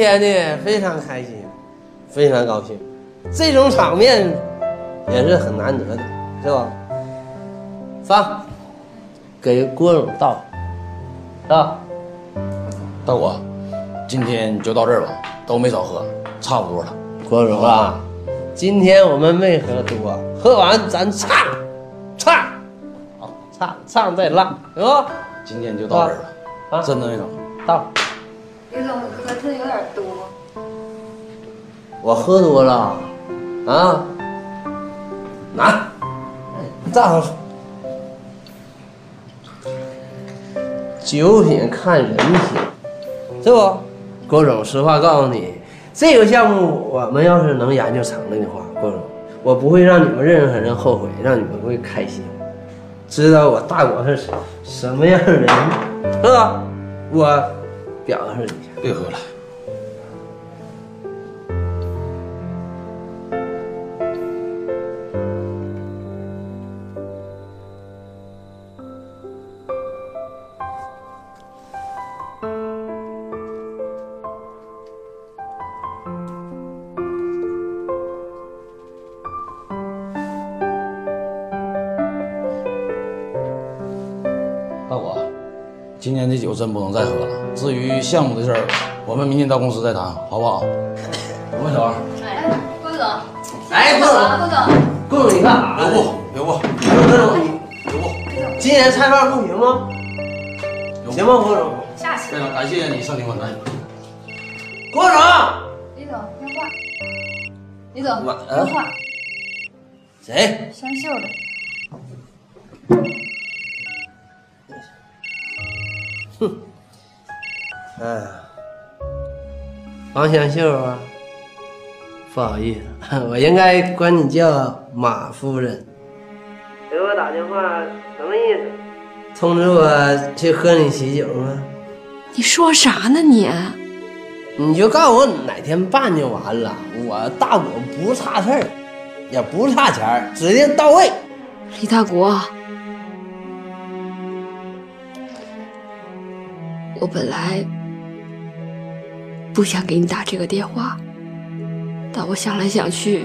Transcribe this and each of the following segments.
天呢，非常开心，非常高兴，这种场面也是很难得的，是吧？三，给郭总倒，是吧？大伙，今天就到这儿吧，都没少喝，差不多了。郭总啊，今天我们没喝多，喝完咱唱，唱，好，唱唱再浪，行不？今天就到这儿了，啊，真的没少。到，我喝多了，啊，拿，站上。酒品看人品，是不？郭总，实话告诉你，这个项目我们要是能研究成了的话，郭总，我不会让你们任何人后悔，让你们会开心，知道我大国是什么样的人，是吧？我表示一下。别喝了，项目的事儿，我们明天到公司再谈，好不好？有没有小王？哎，郭总，哎，郭总，郭总，郭总，你干啥呢？留步，留步，郭总，你留步。今年菜饭不行吗？行吗，郭总？下去。非常感谢你上庭观战。郭总，李总，电话。李总，我电话。谁？香秀的。哎呀，王香秀啊，不好意思，我应该管你叫马夫人。给我打电话什么意思？通知我去喝你喜酒吗？你说啥呢你？你就告诉我哪天办就完了。我大果不差事儿，也不差钱儿，指定到位。李大国，我本来不想给你打这个电话，但我想来想去，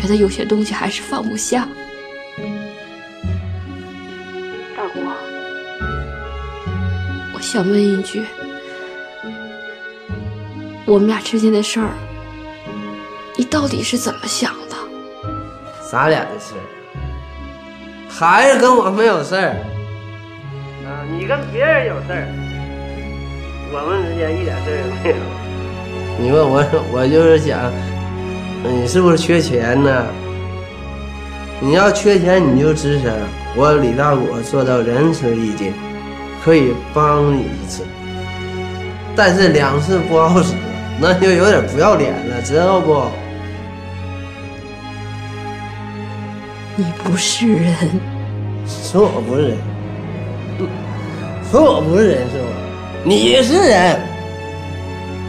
觉得有些东西还是放不下。大国，我想问一句，我们俩之间的事儿，你到底是怎么想的？咱俩的事儿，孩子跟我没有事儿，啊，你跟别人有事儿，我们之间一点事儿也没有。你问我，我就是想，你是不是缺钱呢？你要缺钱你就吱声，我李大果做到仁慈义尽，可以帮你一次，但是两次不好使，那就有点不要脸了，知道不？你不是人，说我不是人，说我不是人是吧？你是人，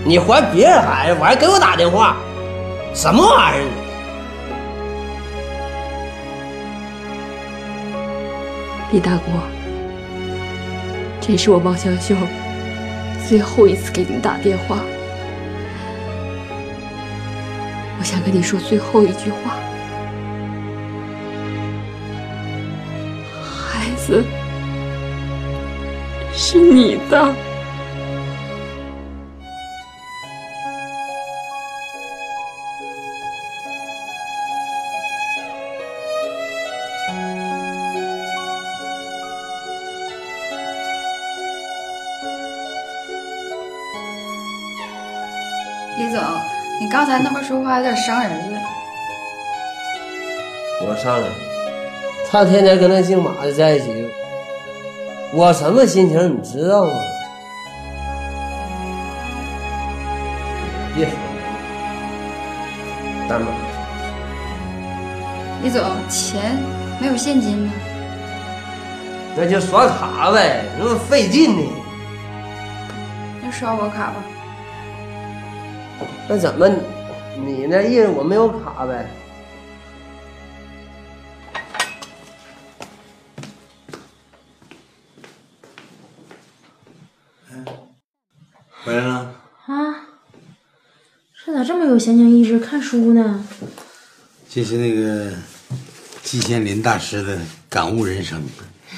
你怀别人孩子，我还给我打电话，什么玩意儿？李大国，这是我王香秀最后一次给你打电话，我想跟你说最后一句话，孩子是你的。你刚才那么说话有点伤人了。我伤人，他天天跟那姓马的在一起，我什么心情你知道吗？别说了，单马。李总，钱没有现金呢？那就刷卡呗，那么费劲呢。那刷我卡吧。那怎么你你那意思我没有卡呗？回来了，啊，这咋这么有闲情逸致看书呢？这是那个季羡林大师的感悟人生。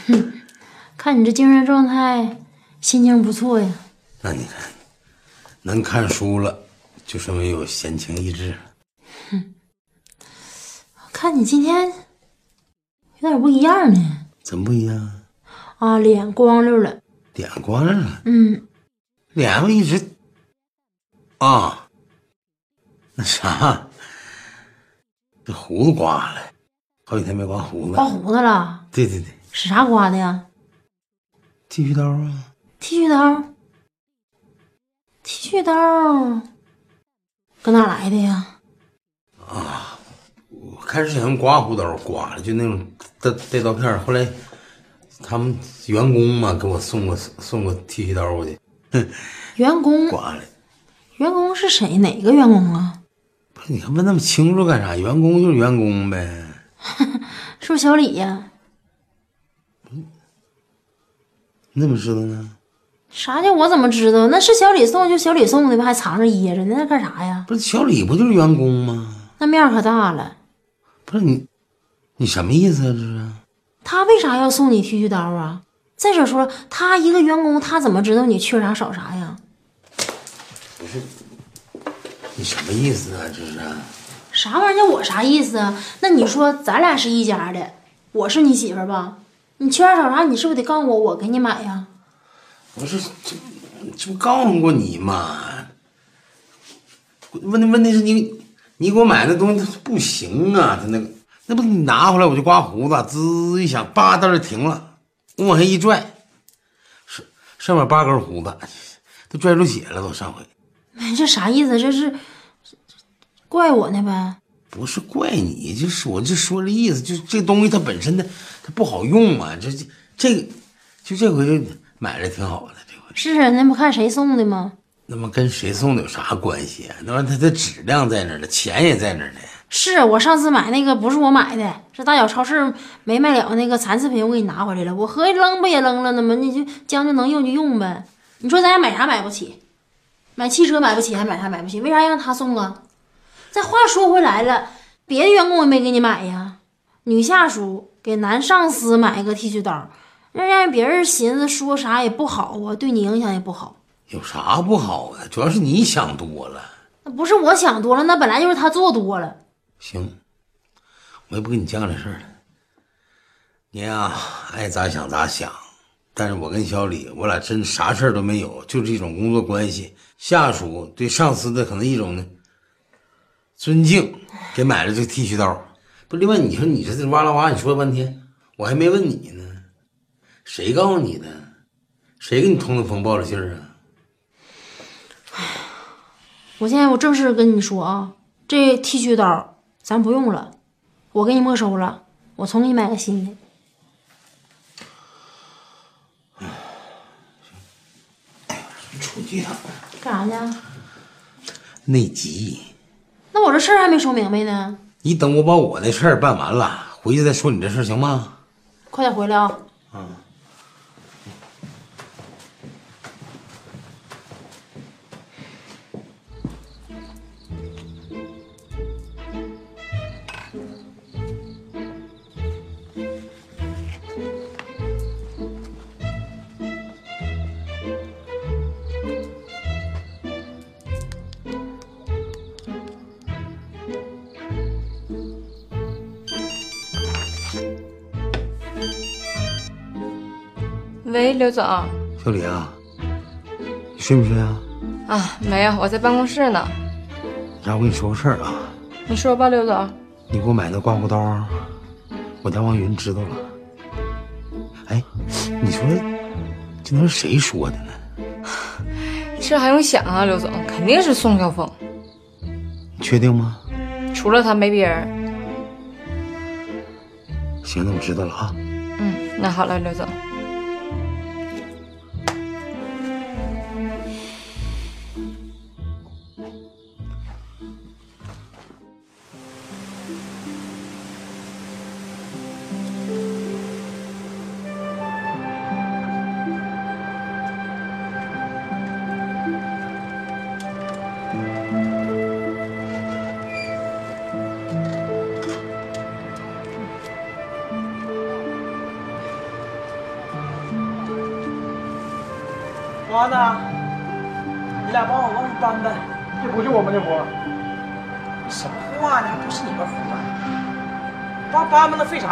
看你这精神状态，心情不错呀。那你看，能看书了，就说明有闲情逸致。哼看你今天有点不一样呢。怎么不一样？啊，脸光溜了。脸光溜了，嗯，脸上一直啊，那啥，这胡子刮了，好几天没刮胡子。刮胡子了？对对对，使啥刮的呀？剃须刀啊，剃须刀。剃须刀搁哪来的呀？啊我开始想用刮胡刀刮了，就那种带带刀片儿。后来他们员工嘛给我送过送过剃须刀去，员工，刮了。员工是谁？哪个员工啊？不是你还问那么清楚干啥？员工就是员工呗。是不是小李呀？你怎么知道呢？啥叫我怎么知道？那是小李送就小李送的吧？还藏着掖着呢？那干啥呀？不是小李不就是员工吗？那面可大了。不是你，你什么意思啊？这是？他为啥要送你剃须刀啊？再者说，他一个员工，他怎么知道你缺啥少啥呀？不是你什么意思啊？这是？啥玩意儿？我啥意思啊？那你说咱俩是一家的，我是你媳妇儿吧？你缺啥少啥，你是不是得告诉我，我给你买呀？不是这这不告诉过你吗？问题问题是你你给我买那东西它不行啊，它那个那不你拿回来我就刮胡子，滋一响，叭到这停了，我往下一拽，上上面八根胡子，都拽出血了，都上回。哎，这啥意思？这是怪我呢呗？不是怪你，就是我就说这意思，就是这东西它本身的它不好用嘛，这这这个就这回就买的挺好的，这回是啊，那不看谁送的吗？那么跟谁送的有啥关系啊？那玩意儿它的质量在那儿呢，钱也在那儿呢。是我上次买那个不是我买的，是大小超市没卖了那个残次品，我给你拿回来了。我合计扔不也扔了呢吗？你就将就能用就用呗。你说咱俩买啥买不起？买汽车买不起，还买啥买不起？为啥让他送啊？这话说回来了，别的员工也没给你买呀。女下属给男上司买一个剃须刀，那让别人寻思说啥也不好啊，对你影响也不好。有啥不好啊？主要是你想多了。那不是我想多了，那本来就是他做多了。行，我也不跟你犟这事儿了。你呀、爱咋想咋想。但是我跟小李，我俩真啥事儿都没有，就是一种工作关系。下属对上司的可能一种呢尊敬，给买了这剃须刀。不，另外你说你这这哇啦哇，你说了半天，我还没问你呢，谁告诉你的？谁给你通的风报的信儿啊？我现在我正式跟你说啊，这剃须刀咱不用了，我给你没收了，我重给你买个新的。出去一趟，干啥去？内急。那我这事儿还没说明白呢，你等我把我的事儿办完了，回去再说你这事儿行吗？快点回来啊！喂，刘总小李啊，你睡没睡啊？啊，没有，我在办公室呢。让我跟你说个事儿啊，你说吧，刘总。你给我买那刮胡刀，我家王云知道了。哎，你说这能是谁说的呢？这还用想啊，刘总，肯定是宋晓峰，你确定吗？除了他没别人。行，那我知道了啊。嗯，那好了，刘总。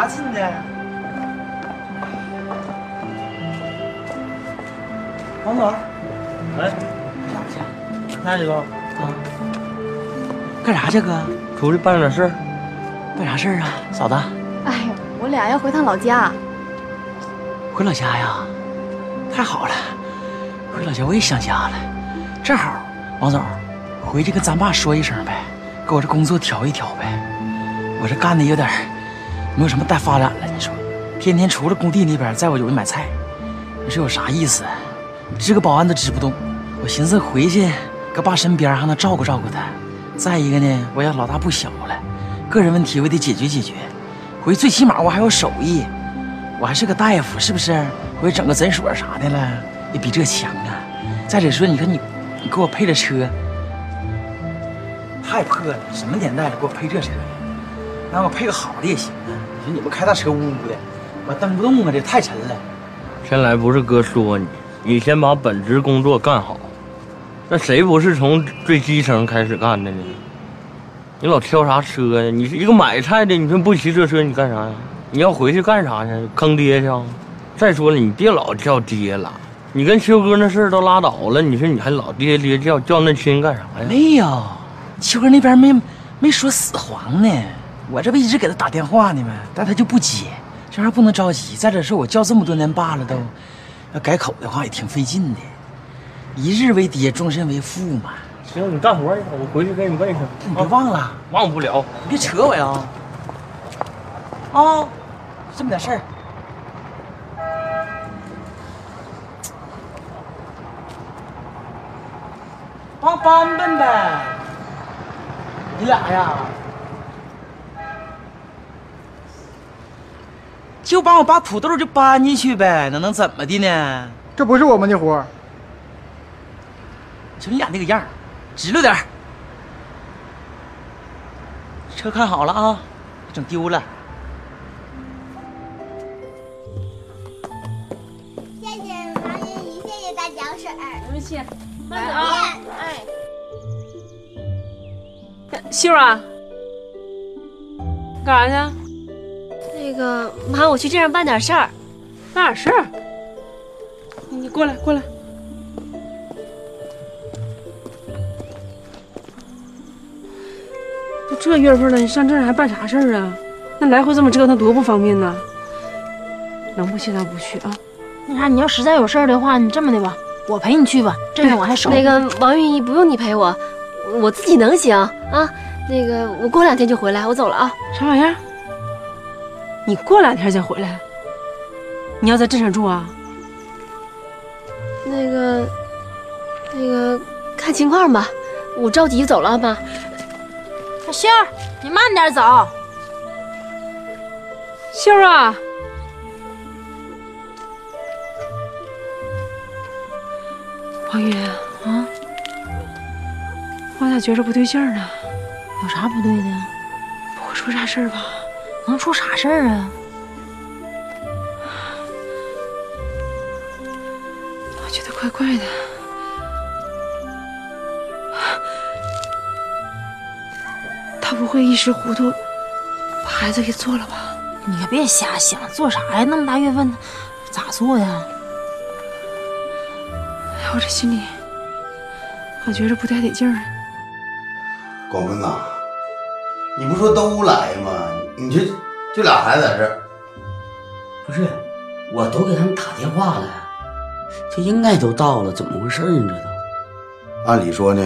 啥劲呢？王总，哎，哪去？那你说啊？干啥去，哥？出去办点事儿。办啥事儿啊，嫂子？哎呀，我俩要回趟老家。回老家呀？太好了，回老家我也想家了。正好，王总，回去跟咱爸说一声呗，给我这工作调一调呗。我这干的有点没有什么大发展了，你说，天天除了工地那边，在我有人买菜，你说有啥意思？支个保安都支不动。我寻思回去搁爸身边还能照顾照顾他。再一个呢，我也老大不小了，个人问题我得解决解决。回最起码我还有手艺，我还是个大夫，是不是？回去整个诊所啥的了，也比这强啊。再者说，你说你，你给我配这车，太破了，什么年代了，给我配这车呀？让我配个好的也行啊。你说你们开大车呜呜的，我蹬不动啊，这太沉了。先来不是哥说你，你先把本职工作干好。那谁不是从最基层开始干的呢？你老挑啥车呀？你是一个买菜的，你说不骑这车你干啥呀？你要回去干啥去？坑爹去啊！再说了，你别老叫爹了，你跟秋哥那事儿都拉倒了，你说你还老爹爹叫叫那亲干啥呀？没有，秋哥那边没没说死黄呢，我这不一直给他打电话呢吗？但他就不接，这玩意儿不能着急。再者说，我叫这么多年爸了都，要改口的话也挺费劲的。一日为爹，终身为父嘛。行，你干活去，我回去给你问一声。你别忘了，忘不了。你别扯我呀！啊，这么点事儿。帮搬搬呗，你俩呀，就帮我把土豆就搬进去呗，那能怎么的呢？这不是我们的活。瞅你俩那个样直溜点车看好了啊，整丢了。谢谢王云姨，谢谢大脚婶不起，慢点啊！哎，秀啊，干啥去？那个妈，我去镇上办点事儿。办点事儿？你过来，过来。都这月份了，你上镇上还办啥事儿啊？那来回这么折腾多不方便呢！能不去咱不去啊？那啥，你要实在有事儿的话，你这么的吧，我陪你去吧，镇上我还熟。那个王云姨，不用你陪我，我自己能行啊。那个我过两天就回来，我走了啊。啥玩意儿？你过两天再回来？你要在镇上住啊？那个，那个看情况吧，我着急走了，妈。小秀儿，你慢点走。秀儿啊，王云啊，我咋觉着不对劲儿呢？有啥不对的？不会出啥事儿吧？能出啥事儿啊？我觉得怪怪的。他不会一时糊涂把孩子给做了吧？你可别瞎想，做啥呀？那么大月份，咋做呀？哎，我这心里，我觉着不太得劲儿。广坤呐，你不说都来吗？你这就俩孩子在这儿，不是，我都给他们打电话了，这应该都到了，怎么回事呢？这都按理说呢，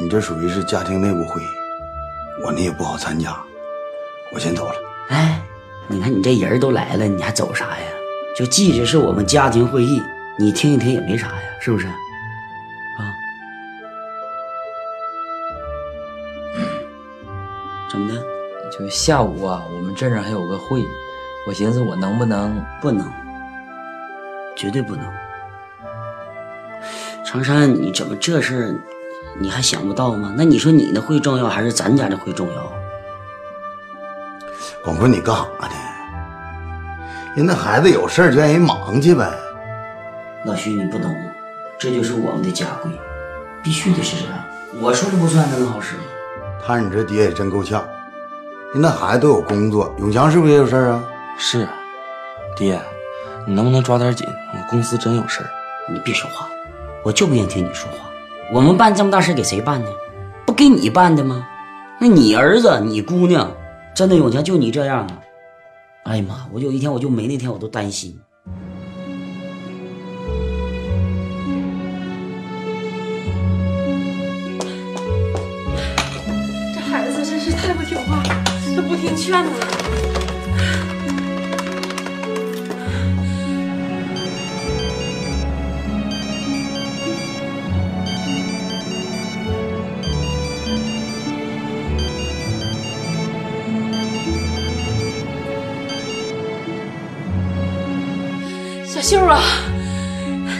你这属于是家庭内部会议，我呢也不好参加，我先走了。哎，你看你这人都来了，你还走啥呀？就记着是我们家庭会议，你听一听也没啥呀，是不是？怎么的？就下午啊，我们镇上还有个会，我寻思我能不能？不能，绝对不能。长山，你怎么这事儿你还想不到吗？那你说你的会重要还是咱家的会重要？广坤，你干啥呢？人那孩子有事儿就让人忙去呗。老徐，你不懂，这就是我们的家规，必须得是这样。我说了不算，那能好使吗？看你这爹也真够呛，人那孩子都有工作，永强是不是也有事儿啊？是，爹，你能不能抓点紧？我公司真有事儿。你别说话，我就不愿意听你说话。我们办这么大事给谁办呢？不给你办的吗？那你儿子、你姑娘，真的永强就你这样啊？哎呀妈！我有一天我就没那天，我都担心。他不听劝呢。小秀啊，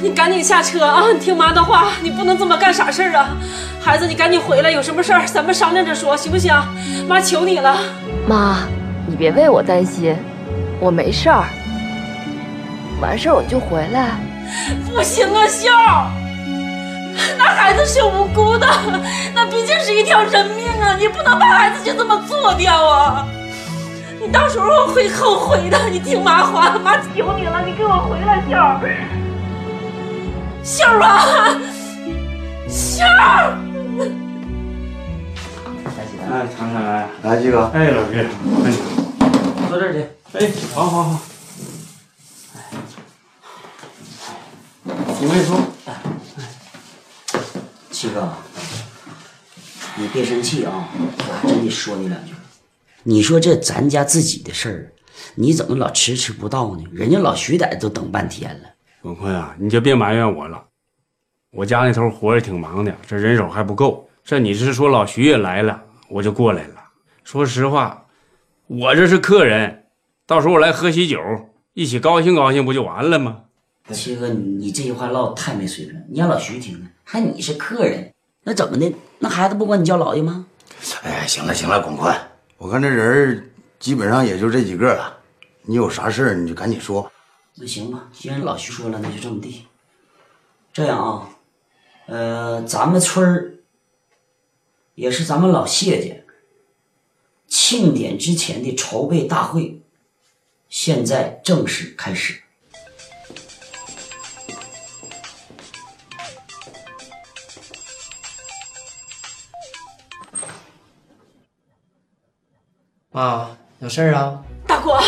你赶紧下车啊！你听妈的话，你不能这么干傻事儿啊！孩子，你赶紧回来，有什么事儿咱们商量着说，行不行？妈求你了。妈，你别为我担心，我没事儿。完事儿我就回来。不行啊，秀儿，那孩子是无辜的，那毕竟是一条人命啊！你不能把孩子就这么做掉啊！你到时候会后悔的。你听妈话，妈求你了，你给我回来，秀儿。秀儿啊，秀儿。哎，长山来，来七哥。哎，老徐，哎，坐这儿去。哎，好好好。我跟你说，七哥，你别生气啊！我还真得说你两句。你说这咱家自己的事儿，你怎么老迟迟不到呢？人家老徐在这都等半天了。广坤啊，你就别埋怨我了，我家那头活也挺忙的，这人手还不够。这你是说老徐也来了，我就过来了。说实话，我这是客人，到时候我来喝喜酒，一起高兴高兴，不就完了吗？七哥，你这句话唠的太没水准了，你让老徐听呢，还你是客人，那怎么的？那孩子不管你叫老爷吗？哎，行了行了，广坤，我看这人基本上也就这几个了，你有啥事儿你就赶紧说。那行吧，既然老徐说了，那就这么地。这样啊，呃，咱们村儿也是咱们老谢家庆典之前的筹备大会，现在正式开始。妈，有事儿啊？大国，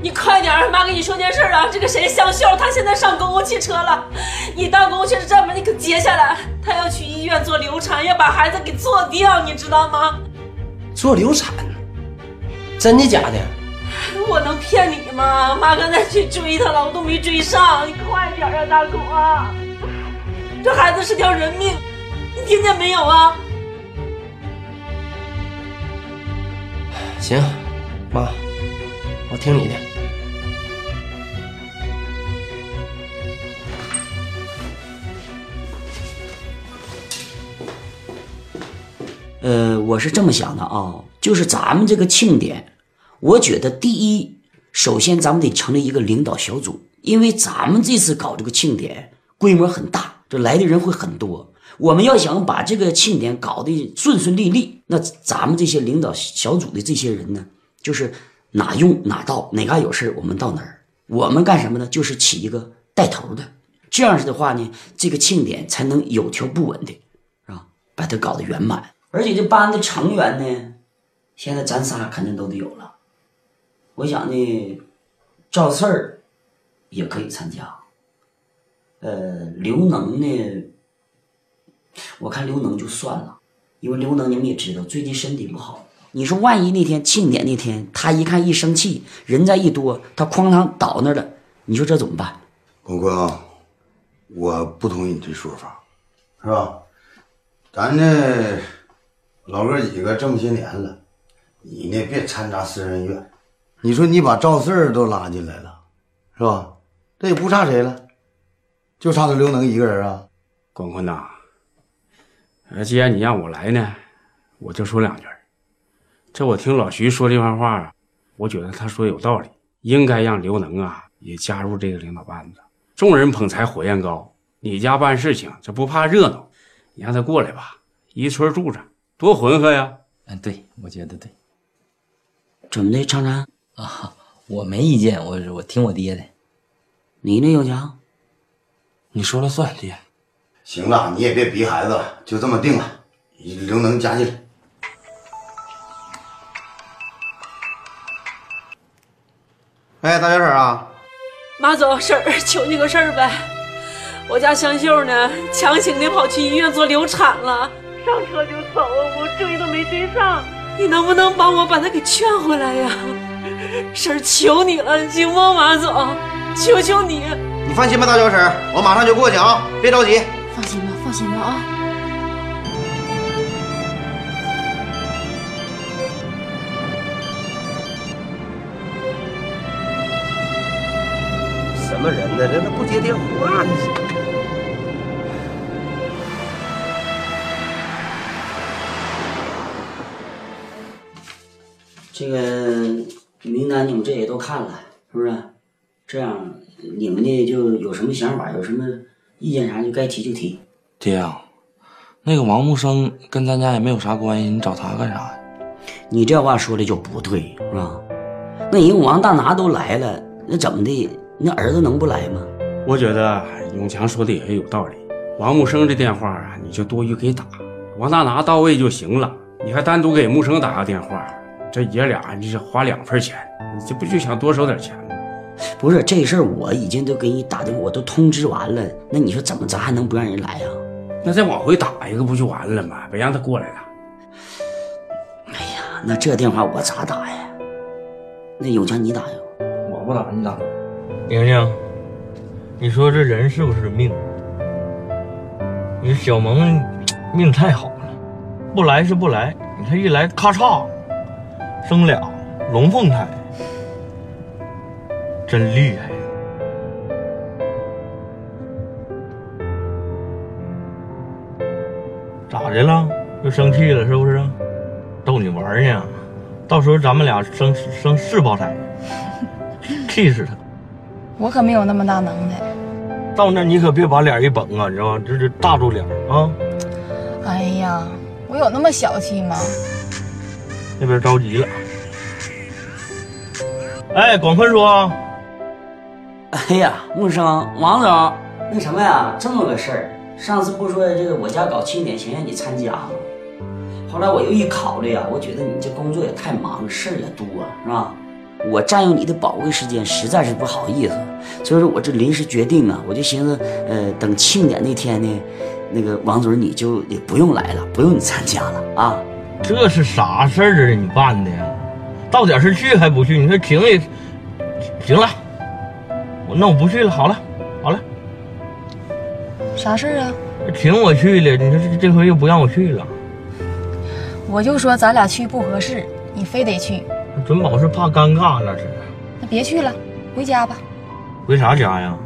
你快点儿，妈跟你说件事儿啊！这个谁，香秀，她现在上公共汽车了，你到公共汽车站把你可接下来，她要去医院做流产，要把孩子给做掉，你知道吗？做流产？真的假的？我能骗你吗？妈刚才去追她了，我都没追上，你快点啊，大国！这孩子是条人命，你听见没有啊？行，妈，我听你的。呃，我是这么想的啊，就是咱们这个庆典，我觉得第一，首先咱们得成立一个领导小组，因为咱们这次搞这个庆典规模很大，这来的人会很多。我们要想把这个庆典搞得顺顺利利，那咱们这些领导小组的这些人呢，就是哪用哪到，哪嘎有事我们到哪儿。我们干什么呢？就是起一个带头的，这样式的话呢，这个庆典才能有条不紊的，是吧？把它搞得圆满。而且这班的成员呢，现在咱仨肯定都得有了。我想呢，赵四儿也可以参加。呃，刘能呢，我看刘能就算了，因为刘能你们也知道，最近身体不好。你说万一那天庆典那天，他一看一生气，人再一多，他哐当倒那儿了，你说这怎么办？广坤啊，我不同意你这说法，是吧？咱这老哥几个这么些年了，你呢别掺杂私人怨。你说你把赵四儿都拉进来了，是吧？这也不差谁了，就差他刘能一个人啊。广坤呐，呃，既然你让我来呢，我就说两句。这我听老徐说这番话啊，我觉得他说有道理，应该让刘能啊也加入这个领导班子。众人捧财火焰高，你家办事情这不怕热闹，你让他过来吧，一村住着多浑厚呀。嗯，对，我觉得对。怎么的，常常啊？我没意见，我我听我爹的。你呢，永强？你说了算，爹。行了，你也别逼孩子了，就这么定了，刘能加进来。哎，大小婶啊，马总，婶儿 求你个事儿呗。我家香秀呢，强行的跑去医院做流产了，上车就走，我追都没追上。你能不能帮我把他给劝回来呀？婶儿求你了，行吗，马总？求求你！你放心吧，大脚婶，我马上就过去啊，别着急。放心吧，放心吧啊。什么人呢？这他不接电话呢？这个名单你们这也都看了，是不是？这样你们呢就有什么想法，有什么意见啥就该提就提。爹啊，那个王木生跟咱家也没有啥关系，你找他干啥呀？你这话说的就不对，是吧？那人王大拿都来了，那怎么的？那儿子能不来吗？我觉得永强说的也有道理。王木生这电话啊，你就多余给打，王大拿到位就行了。你还单独给木生打个电话，这爷俩你是花两份钱，你这不就想多收点钱吗？不是这事儿，我已经都给你打的，我都通知完了。那你说怎么咱还能不让人来呀？那再往回打一个不就完了吗？别让他过来了。哎呀，那这电话我咋打呀？那永强你打呀？我不打，你打。宁宁，你说这人是不是命？你小萌命太好了，不来是不来，你看一来咔嚓生俩龙凤胎，真厉害。咋的了？又生气了是不是？逗你玩呢，到时候咱们俩生生四胞胎，气死他！我可没有那么大能耐。到那你可别把脸一绷啊，你知道吗？这这大住脸啊！哎呀，我有那么小气吗？那边着急了。哎，广坤叔。哎呀，木生，王总，那什么呀，这么个事儿。上次不说这个我家搞庆典，想让你参加吗？后来我又一考虑啊，我觉得你这工作也太忙，事儿也多，是吧？我占用你的宝贵时间，实在是不好意思，所以说我这临时决定啊，我就寻思，呃，等庆典那天呢，那个王总你就也不用来了，不用你参加了啊。这是啥事儿啊？你办的呀？到点是去还不去？你说请也行了，我那我不去了。好了，好了。啥事儿啊？请我去了，你说这这回又不让我去了。我就说咱俩去不合适，你非得去。准保是怕尴尬那是。那别去了，回家吧。回啥家呀？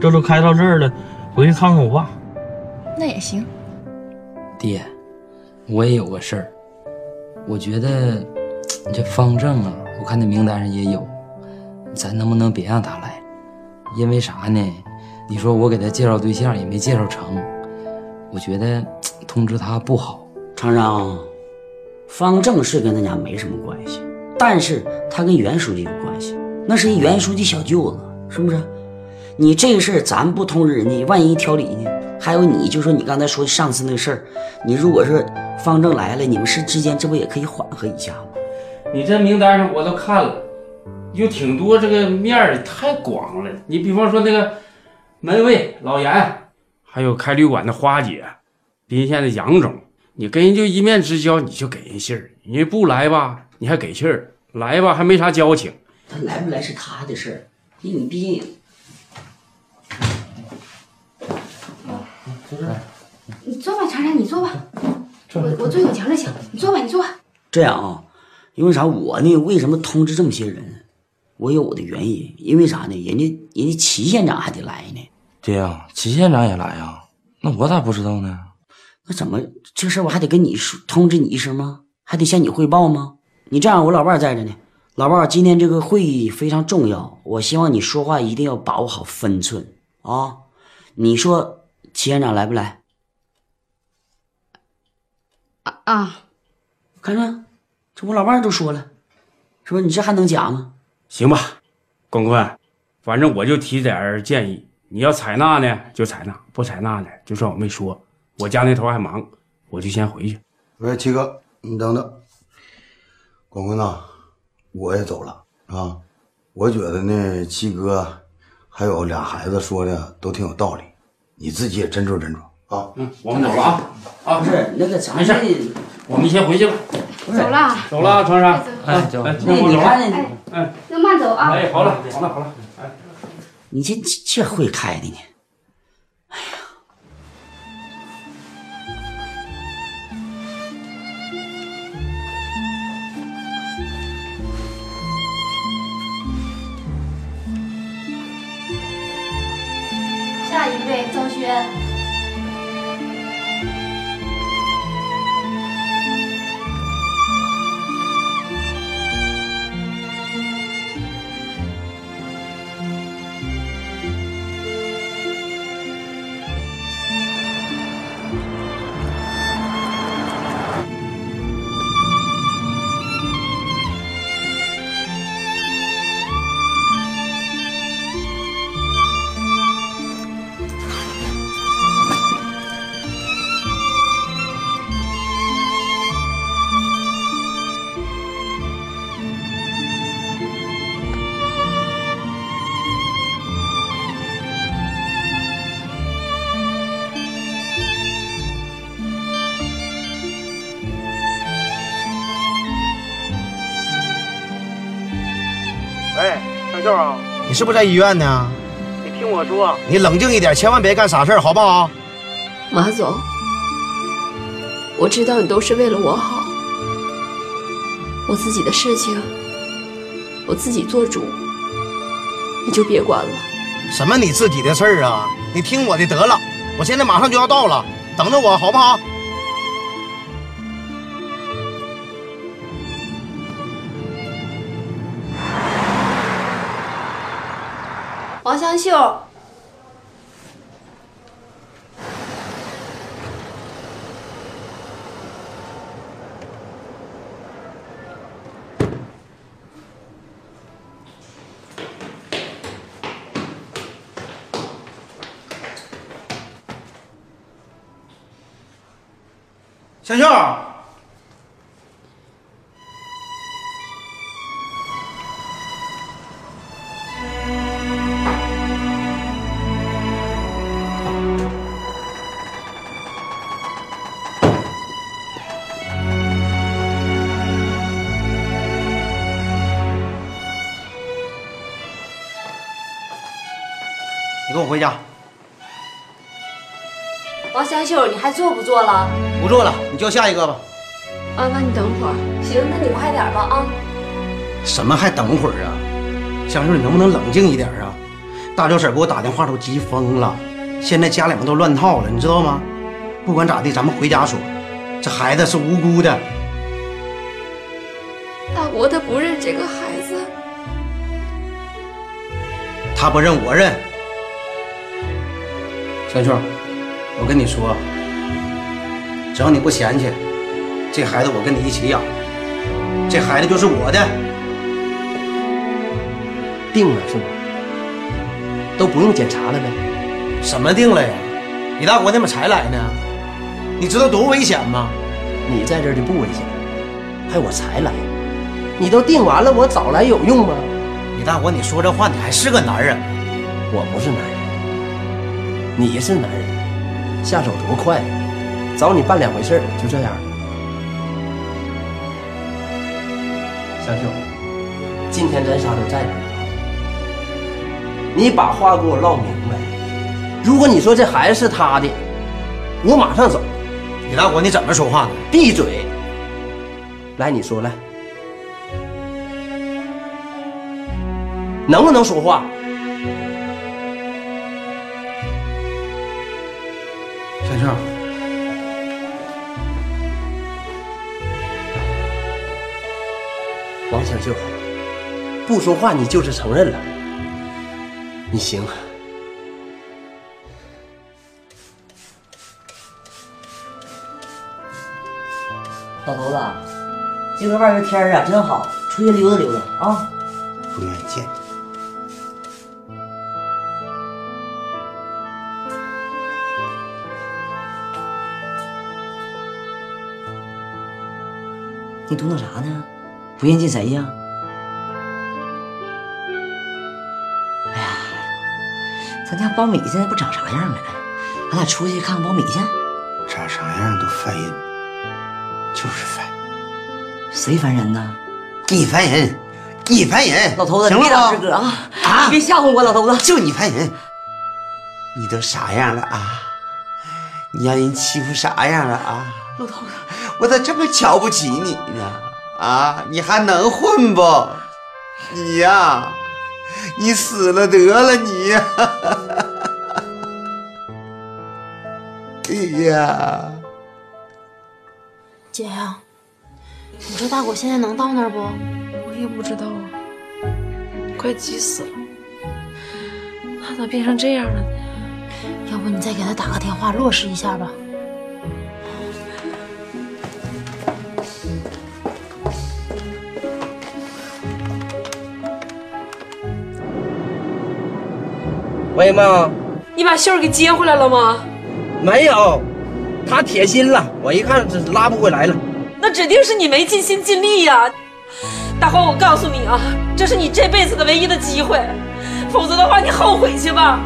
这都开到这儿了，回去看看我爸。那也行。爹，我也有个事儿，我觉得 这方正啊，我看那名单上也有，咱能不能别让他来？因为啥呢？你说我给他介绍对象也没介绍成，我觉得 通知他不好。厂长，方正是跟咱家没什么关系，但是他跟袁书记有关系，那是一袁书记小舅子，是不是？你这个事儿咱不通知人家，万一挑理呢？还有你就说你刚才说上次那个事儿，你如果是方正来了，你们是之间这不也可以缓和一下吗？你这名单上我都看了，有挺多这个面儿太广了。你比方说那个门卫老严，还有开旅馆的花姐，宾县的杨总，你跟人就一面之交，你就给人信儿。人不来吧，你还给信儿；来吧，还没啥交情。他来不来是他的事儿，你你毕竟你坐吧，长山，你坐吧。我我坐有墙就行，你坐吧，你坐吧。这样啊，因为啥？我呢，为什么通知这么些人？我有我的原因。因为啥呢？人家人家齐县长还得来呢。爹呀，齐县长也来呀？那我咋不知道呢？那怎么这事我还得跟你说通知你一声吗？还得向你汇报吗？你这样，我老伴儿在着呢。老伴儿，今天这个会议非常重要，我希望你说话一定要把握好分寸啊！你说齐院长来不来？啊啊！看着，这我老伴儿都说了，说？你这还能假吗？行吧，广坤，反正我就提点儿建议，你要采纳呢就采纳，不采纳呢就算我没说。我家那头还忙，我就先回去。喂，七哥，你等等。广坤呐，我也走了啊。我觉得呢，七哥还有俩孩子说的都挺有道理，你自己也斟酌斟酌啊。嗯，我们走了啊啊！不是那个咱没事，我们先回去了。走了，走了啊，长山。哎，走。哎，那你看那，哎，那慢走啊。哎，好了，好了，好了。哎，你这这会开的呢。下一位你是不是在医院呢？你听我说，你冷静一点，千万别干傻事儿，好不好？马总，我知道你都是为了我好，我自己的事情我自己做主，你就别管了。什么你自己的事儿啊？你听我的得了，我现在马上就要到了，等着我好不好？香秀，香秀，回家，王香秀，你还做不做了？不做了，你叫下一个吧。啊，那你等会儿。行，那你快点吧啊。什么还等会儿啊？香秀，你能不能冷静一点啊？大舅婶给我打电话都急疯了，现在家里面都乱套了，你知道吗？不管咋地，咱们回家说，这孩子是无辜的。大伯他不认这个孩子，他不认我认。香秀，我跟你说，只要你不嫌弃，这孩子我跟你一起养，这孩子就是我的。定了是吗？都不用检查了呗？什么定了呀？李大国他妈才来呢，你知道多危险吗？你在这就不危险，还我才来，你都定完了，我早来有用吗？李大国，你说这话你还是个男人吗？我不是男人，你是男人，下手多快呀！找你办两回事儿，就这样。香秀，今天咱仨都在这儿，你把话给我唠明白。如果你说这孩子是他的，我马上走。李大国，你怎么说话呢？闭嘴！来，你说来，能不能说话？王香秀，不说话你就是承认了，你行。老头子，今个外边天儿啊真好，出去溜达溜达啊。不愿意见。你嘟囔啥呢？不愿见谁呀？哎呀，咱家苞米现在不长啥样了？咱俩出去看看苞米去。长啥样都烦人，就是烦。谁烦人呢？你烦人，你烦人。老头子，行了！啊你别吓唬我，老头子。就你烦人，你都啥样了啊？你让人欺负啥样了啊？老头子，我咋这么瞧不起你呢？啊，你还能混不？你呀、你死了得了你呀！哎呀，姐呀、你说大果现在能到那儿不？我也不知道啊，快急死了。他咋变成这样了呢？要不你再给他打个电话落实一下吧。喂，妈，你把秀儿给接回来了吗？没有，她铁心了，我一看这拉不回来了。那指定是你没尽心尽力呀、大黄，我告诉你啊，这是你这辈子的唯一的机会，否则的话你后悔去吧。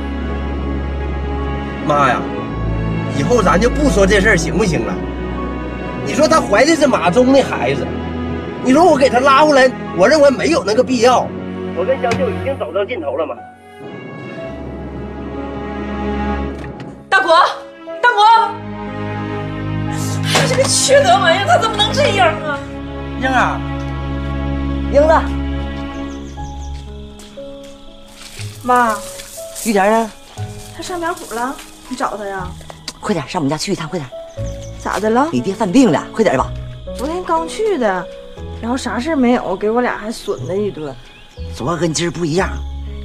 妈呀，以后咱就不说这事儿行不行了？你说她怀的是马忠的孩子，你说我给她拉回来，我认为没有那个必要。我跟香秀已经走到尽头了嘛。国，大国，他这个缺德玩意儿，他怎么能这样啊？英儿，英子，妈，玉田呢？他上苗圃了，你找他呀？快点上我们家去一趟，快点！咋的了？你爹犯病了，快点吧！昨天刚去的，然后啥事儿没有，给我俩还损了一顿。昨儿跟今儿不一样，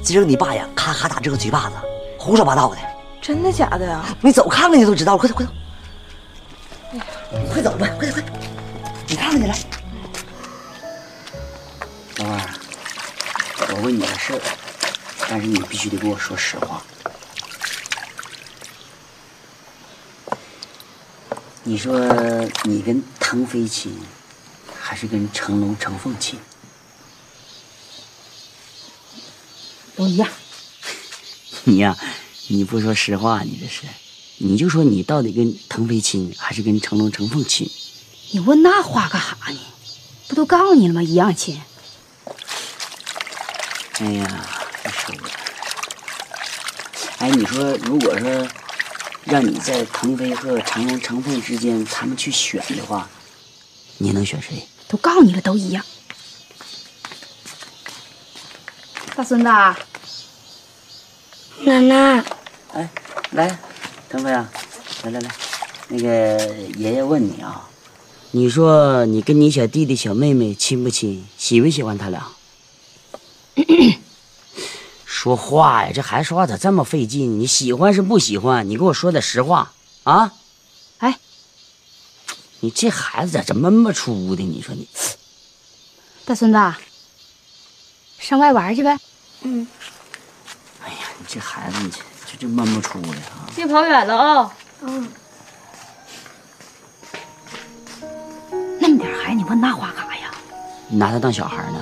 今儿你爸呀，咔咔打这个嘴巴子，胡说八道的。真的假的呀？你走看看你就知道了，快走快走，快走吧，快点快点，你看看去来。老二，我问你个事儿，但是你必须得给我说实话。你说你跟腾飞亲，还是跟成龙、成凤亲？都一样。你呀、你不说实话，你这是，你就说你到底跟腾飞亲，还是跟成龙、成凤亲？你问那话干啥呢？不都告诉你了吗？一样亲。哎呀，这说的。哎，你说如果说让你在腾飞和成龙、成凤之间他们去选的话，你能选谁？都告诉你了，都一样。大孙子，奶奶，哎，来，腾飞啊，来来来，那个爷爷问你啊，你说你跟你小弟弟、小妹妹亲不亲？喜不喜欢他俩？说话呀，这孩子说话咋这么费劲？你喜欢是不喜欢？你给我说点实话啊！哎，你这孩子咋这么么出的？你说你，大孙子，上外玩去呗。嗯。哎呀，你这孩子，你这这这么么出来啊！别跑远了啊、嗯，那么点孩子，你问那话干啥呀？你拿他当小孩呢？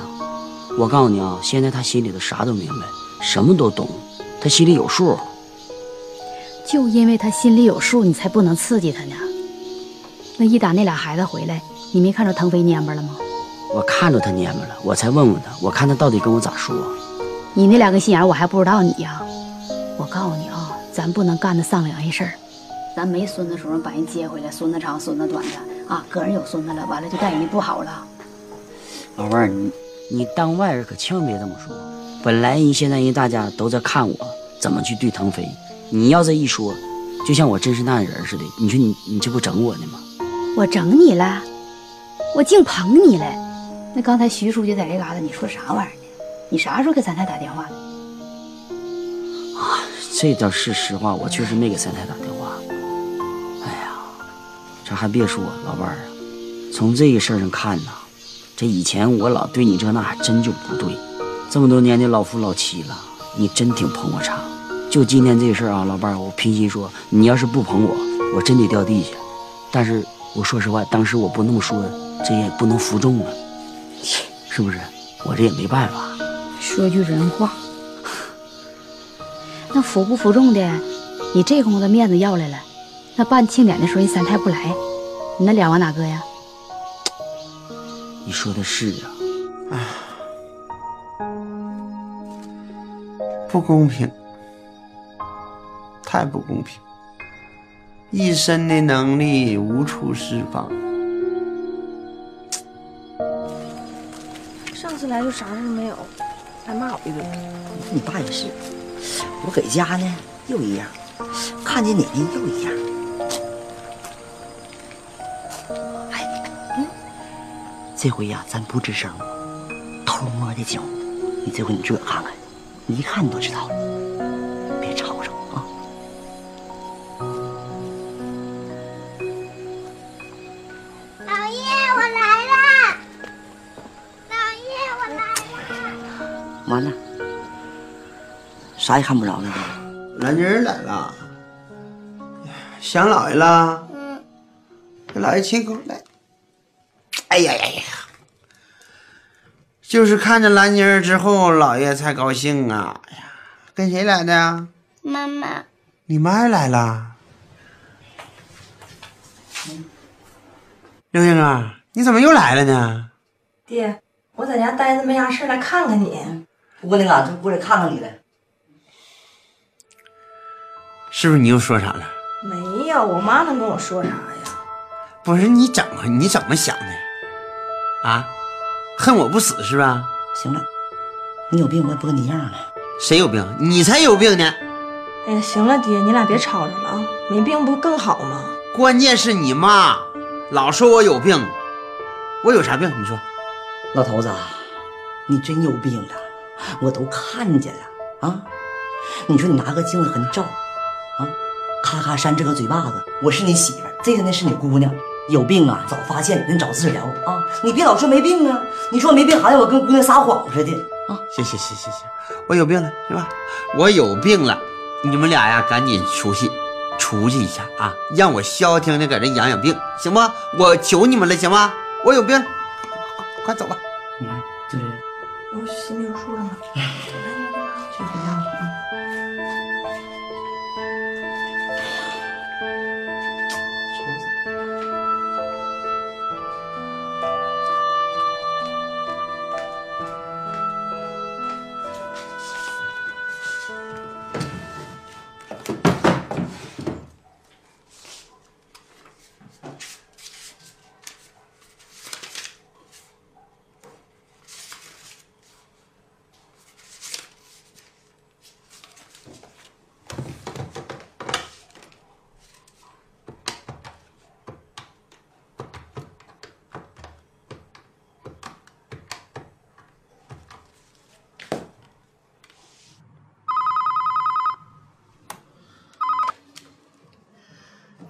我告诉你啊，现在他心里头啥都明白，什么都懂，他心里有数。就因为他心里有数，你才不能刺激他呢。那一打那俩孩子回来，你没看着腾飞蔫巴了吗？我看着他蔫巴了，我才问问他，我看他到底跟我咋说。你那两个心眼我还不知道你呀。我告诉你啊，咱不能干那丧良心事儿。咱没孙子时候把人接回来，孙子长孙子短的啊，个人有孙子了，完了就待人家不好了。老伴儿，你你当外人可千万别这么说。本来人现在人大家都在看我怎么去对腾飞，你要这一说，就像我真是那样人似的。你说你你这不整我呢吗？我整你了，我净捧你了。那刚才徐书记在这嘎达，你说啥玩意儿呢？你啥时候给咱太打电话的？这倒是实话，我确实没给三太打电话。哎呀，这还别说，老伴儿啊，从这个事儿上看呐，这以前我老对你这那还真就不对。这么多年的老夫老妻了，你真挺捧我场。就今天这事儿啊，老伴儿，我平心说，你要是不捧我，我真得掉地下。但是我说实话，当时我不那么说，这也不能服众啊，是不是？我这也没办法。说句人话，那服不服众的，你这功夫的面子要来了，那办庆典的时候人三太不来，你那脸往哪搁呀？你说的是啊，不公平，太不公平！一身的能力无处释放。上次来就啥事儿没有，还骂我一顿。你爸也是，我搁家呢又一样，看见你呢又一样。哎，嗯，这回呀，咱不吱声，偷摸的讲。你这回你自个看看，你一看你都知道了，别吵吵啊。老爷，我来了！老爷，我来了！完了，啥也看不着了都。兰妮儿来了，想姥爷了？嗯。给姥爷亲口来。哎呀呀呀！就是看着兰妮儿之后，姥爷才高兴啊！哎呀，跟谁来的呀？妈妈，你妈也来了。刘英啊，你怎么又来了呢？爹，我在家待着没啥事，来看看你。我那嘎，就过来看看你了。是不是你又说啥了？没有，我妈能跟我说啥呀？不是你怎么你怎么想的？啊，恨我不死是吧？行了，你有病我也不跟你一样了。谁有病？你才有病呢！哎呀，行了，爹，你俩别吵吵了啊，没病不更好吗？关键是你妈老说我有病，我有啥病？你说，老头子，你真有病了，我都看见了啊！你说你拿个镜子横照，啊，咔咔扇这个嘴巴子，我是你媳妇儿，这个呢是你姑娘，有病啊早发现，人早治疗啊！你别老说没病啊，你说没病好像我跟姑娘撒谎似的啊！行行行行行，我有病了是吧？我有病了，你们俩呀赶紧出去出去一下啊，让我消停的搁这养养病，行不？我求你们了，行吗？我有病了，快快走吧。你看，这是我心里有数了吗？去回家吧。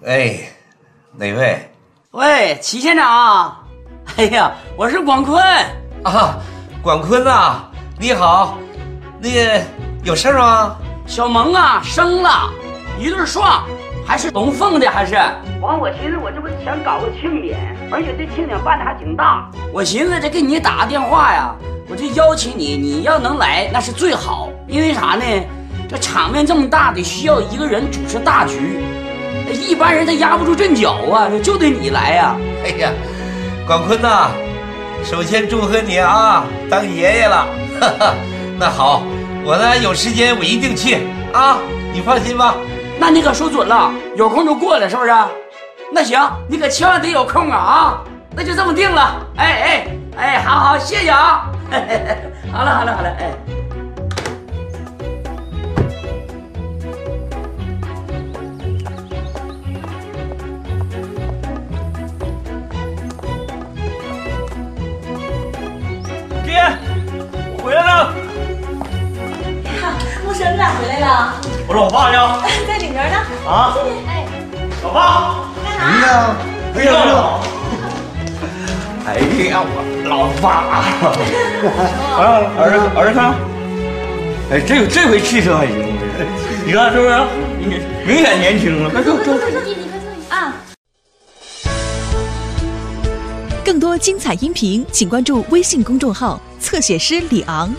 哎，哪位？喂，齐县长，哎呀，我是广坤啊，广坤呐，你好，那个有事儿吗？小萌啊，生了一对双，还是龙凤的，还是？完，我寻思我这不想搞个庆典，而且这庆典办的还挺大。我寻思这给你打个电话呀，我就邀请你，你要能来那是最好，因为啥呢？这场面这么大，得需要一个人主持大局，一般人他压不住阵脚啊，就得你来呀、哎呀，广坤呐、首先祝贺你啊，当爷爷了。哈哈，那好，我呢有时间我一定去啊，你放心吧。那你可说准了，有空就过来，是不是？那行，你可千万得有空啊啊！那就这么定了。哎哎哎，好好，谢谢啊。好了好了好了，哎。你咋回来了？我老爸呢？在里面呢。啊哎，老爸，干哎呀，哎呀，哎呀，我老爸，啊，儿子儿子看，哎，这这回气色还行，你看是不是？你明显年轻了，快坐坐。啊。更多精彩音频，请关注微信公众号“侧写师李昂”。